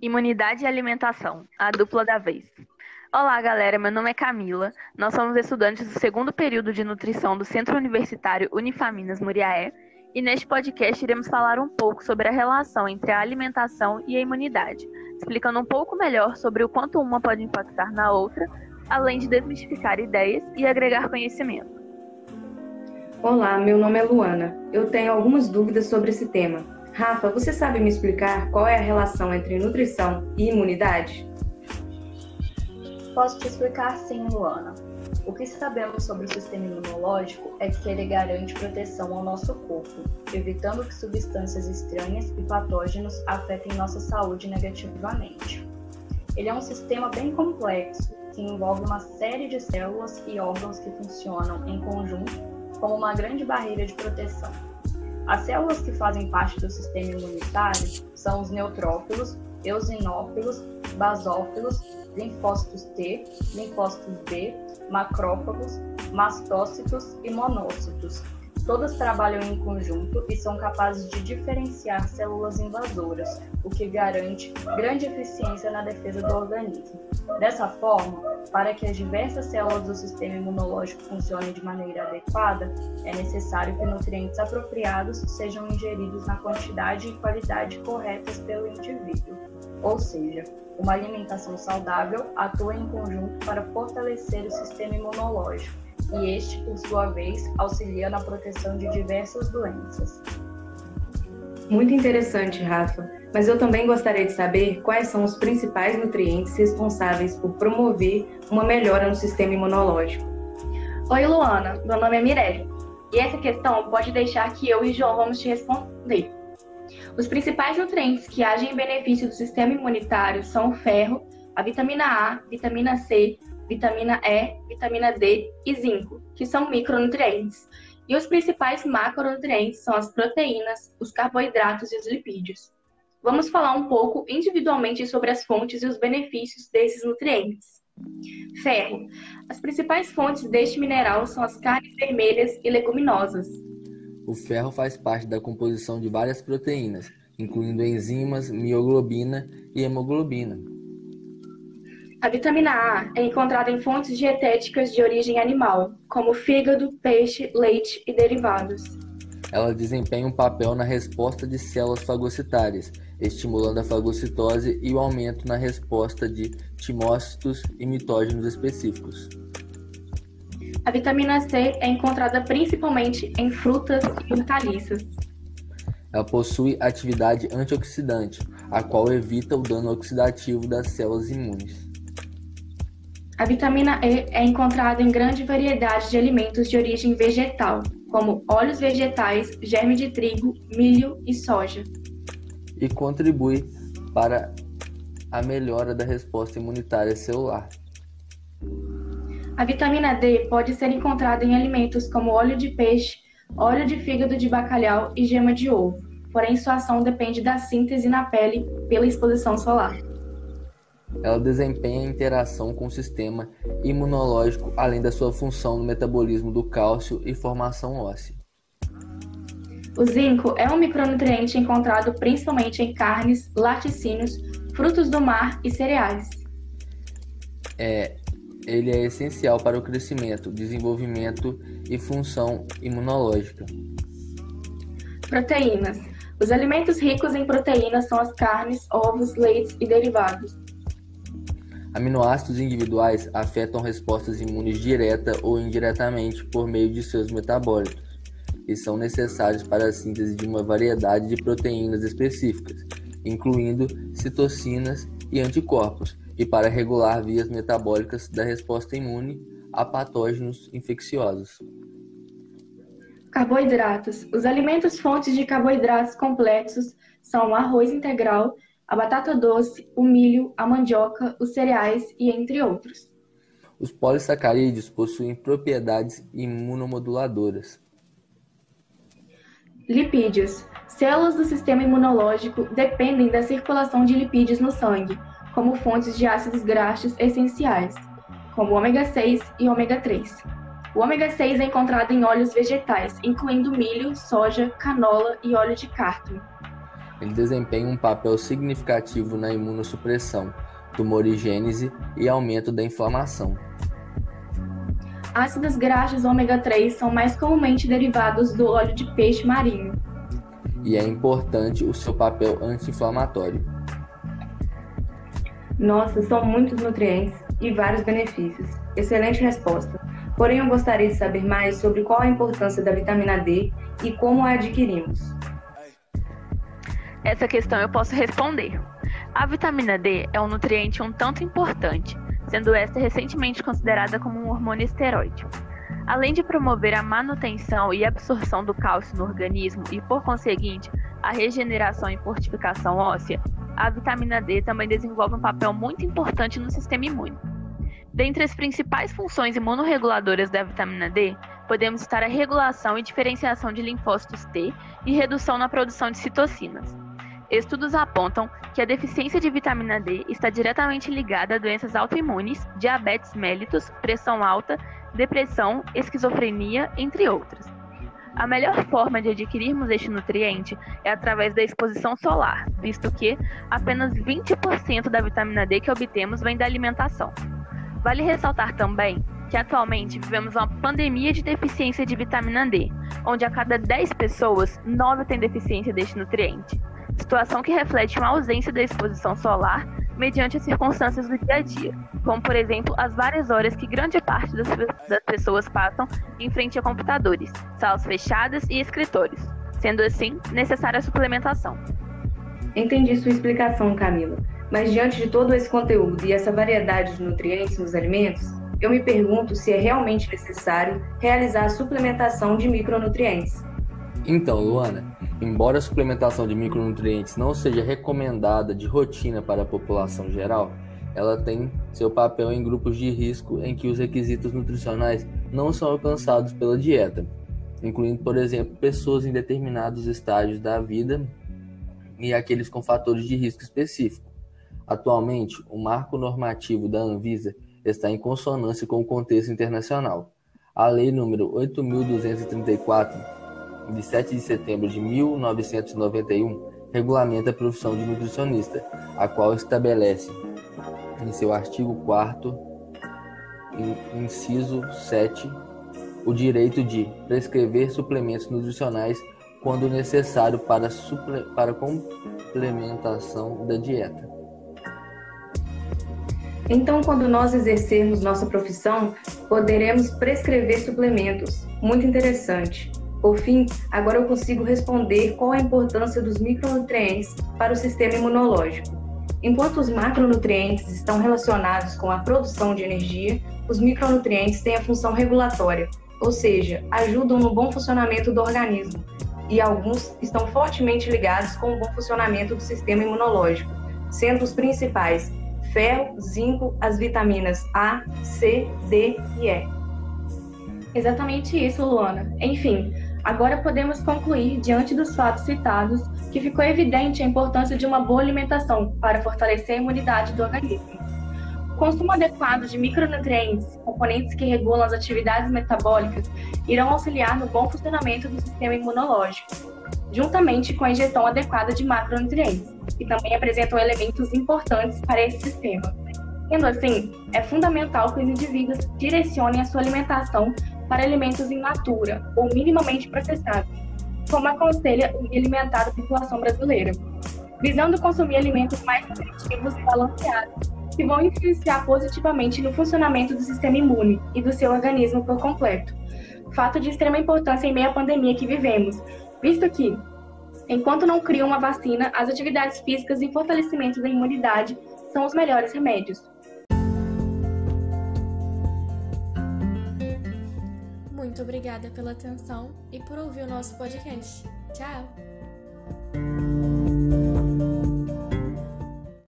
Imunidade e alimentação, a dupla da vez. Olá, galera. Meu nome é Camila. Nós somos estudantes do segundo período de nutrição do Centro Universitário Unifaminas Muriaé. E neste podcast iremos falar um pouco sobre a relação entre a alimentação e a imunidade, explicando um pouco melhor sobre o quanto uma pode impactar na outra, além de desmistificar ideias e agregar conhecimento. Olá, meu nome é Luana. Eu tenho algumas dúvidas sobre esse tema. Rafa, você sabe me explicar qual é a relação entre nutrição e imunidade? Posso te explicar sim, Luana. O que sabemos sobre o sistema imunológico é que ele garante proteção ao nosso corpo, evitando que substâncias estranhas e patógenos afetem nossa saúde negativamente. Ele é um sistema bem complexo, que envolve uma série de células e órgãos que funcionam em conjunto como uma grande barreira de proteção. As células que fazem parte do sistema imunitário são os neutrófilos, eosinófilos, basófilos, linfócitos T, linfócitos B, macrófagos, mastócitos e monócitos, Todas trabalham em conjunto e são capazes de diferenciar células invasoras, o que garante grande eficiência na defesa do organismo. Dessa forma, para que as diversas células do sistema imunológico funcionem de maneira adequada, é necessário que nutrientes apropriados sejam ingeridos na quantidade e qualidade corretas pelo indivíduo. Ou seja, uma alimentação saudável atua em conjunto para fortalecer o sistema imunológico e este, por sua vez, auxilia na proteção de diversas doenças. Muito interessante, Rafa. Mas eu também gostaria de saber quais são os principais nutrientes responsáveis por promover uma melhora no sistema imunológico. Oi, Luana. Meu nome é Mirelle. E essa questão pode deixar que eu e João vamos te responder. Os principais nutrientes que agem em benefício do sistema imunitário são o ferro, a vitamina A, vitamina C, vitamina E, vitamina D e zinco, que são micronutrientes. E os principais macronutrientes são as proteínas, os carboidratos e os lipídios. Vamos falar um pouco individualmente sobre as fontes e os benefícios desses nutrientes. Ferro. As principais fontes deste mineral são as carnes vermelhas e leguminosas. O ferro faz parte da composição de várias proteínas, incluindo enzimas, mioglobina e hemoglobina. A vitamina A é encontrada em fontes dietéticas de origem animal, como fígado, peixe, leite e derivados. Ela desempenha um papel na resposta de células fagocitárias, estimulando a fagocitose e o aumento na resposta de timócitos e mitógenos específicos. A vitamina C é encontrada principalmente em frutas e hortaliças. Ela possui atividade antioxidante, a qual evita o dano oxidativo das células imunes. A vitamina E é encontrada em grande variedade de alimentos de origem vegetal, como óleos vegetais, germe de trigo, milho e soja. E contribui para a melhora da resposta imunitária celular. A vitamina D pode ser encontrada em alimentos como óleo de peixe, óleo de fígado de bacalhau e gema de ovo, porém sua ação depende da síntese na pele pela exposição solar. Ela desempenha interação com o sistema imunológico, além da sua função no metabolismo do cálcio e formação óssea. O zinco é um micronutriente encontrado principalmente em carnes, laticínios, frutos do mar e cereais. É, ele é essencial para o crescimento, desenvolvimento e função imunológica. Proteínas. Os alimentos ricos em proteínas são as carnes, ovos, leites e derivados. Aminoácidos individuais afetam respostas imunes direta ou indiretamente por meio de seus metabólitos e são necessários para a síntese de uma variedade de proteínas específicas, incluindo citocinas e anticorpos, e para regular vias metabólicas da resposta imune a patógenos infecciosos. Carboidratos. Os alimentos fontes de carboidratos complexos são o arroz integral, a batata doce, o milho, a mandioca, os cereais e entre outros. Os polissacarídeos possuem propriedades imunomoduladoras. Lipídios. Células do sistema imunológico dependem da circulação de lipídios no sangue, como fontes de ácidos graxos essenciais, como ômega 6 e ômega 3. O ômega 6 é encontrado em óleos vegetais, incluindo milho, soja, canola e óleo de cártamo. Ele desempenha um papel significativo na imunossupressão, tumorigênese e aumento da inflamação. Ácidos graxos ômega 3 são mais comumente derivados do óleo de peixe marinho. E é importante o seu papel anti-inflamatório. Nossa, são muitos nutrientes e vários benefícios. Excelente resposta. Porém, eu gostaria de saber mais sobre qual a importância da vitamina D e como a adquirimos. Essa questão eu posso responder. A vitamina D é um nutriente um tanto importante, sendo esta recentemente considerada como um hormônio esteroide. Além de promover a manutenção e absorção do cálcio no organismo e, por conseguinte, a regeneração e fortificação óssea, a vitamina D também desenvolve um papel muito importante no sistema imune. Dentre as principais funções imunorreguladoras da vitamina D, podemos citar a regulação e diferenciação de linfócitos T e redução na produção de citocinas. Estudos apontam que a deficiência de vitamina D está diretamente ligada a doenças autoimunes, diabetes mellitus, pressão alta, depressão, esquizofrenia, entre outras. A melhor forma de adquirirmos este nutriente é através da exposição solar, visto que apenas 20% da vitamina D que obtemos vem da alimentação. Vale ressaltar também que atualmente vivemos uma pandemia de deficiência de vitamina D, onde a cada 10 pessoas, 9 têm deficiência deste nutriente situação que reflete uma ausência da exposição solar mediante as circunstâncias do dia a dia, como, por exemplo, as várias horas que grande parte das, das pessoas passam em frente a computadores, salas fechadas e escritórios, sendo assim necessária a suplementação. Entendi sua explicação, Camila, mas diante de todo esse conteúdo e essa variedade de nutrientes nos alimentos, eu me pergunto se é realmente necessário realizar a suplementação de micronutrientes. Então, Luana, embora a suplementação de micronutrientes não seja recomendada de rotina para a população geral, ela tem seu papel em grupos de risco em que os requisitos nutricionais não são alcançados pela dieta, incluindo, por exemplo, pessoas em determinados estágios da vida e aqueles com fatores de risco específico. Atualmente, o marco normativo da Anvisa está em consonância com o contexto internacional. A Lei número 8234 de 7 de setembro de 1991, regulamenta a profissão de nutricionista, a qual estabelece, em seu artigo 4 inciso 7, o direito de prescrever suplementos nutricionais quando necessário para, suple para complementação da dieta. Então, quando nós exercermos nossa profissão, poderemos prescrever suplementos. Muito interessante. Por fim, agora eu consigo responder qual a importância dos micronutrientes para o sistema imunológico. Enquanto os macronutrientes estão relacionados com a produção de energia, os micronutrientes têm a função regulatória, ou seja, ajudam no bom funcionamento do organismo, e alguns estão fortemente ligados com o bom funcionamento do sistema imunológico, sendo os principais ferro, zinco, as vitaminas A, C, D e E. Exatamente isso, Luana. Enfim, Agora podemos concluir, diante dos fatos citados, que ficou evidente a importância de uma boa alimentação para fortalecer a imunidade do organismo. O consumo adequado de micronutrientes, componentes que regulam as atividades metabólicas, irão auxiliar no bom funcionamento do sistema imunológico, juntamente com a ingestão adequada de macronutrientes, que também apresentam elementos importantes para esse sistema. Sendo assim, é fundamental que os indivíduos direcionem a sua alimentação para alimentos in natura ou minimamente processados, como aconselha o Alimentar da População Brasileira, visando consumir alimentos mais nutritivos e balanceados, que vão influenciar positivamente no funcionamento do sistema imune e do seu organismo por completo. Fato de extrema importância em meio à pandemia que vivemos, visto que, enquanto não criam uma vacina, as atividades físicas e fortalecimento da imunidade são os melhores remédios. Muito obrigada pela atenção e por ouvir o nosso podcast. Tchau!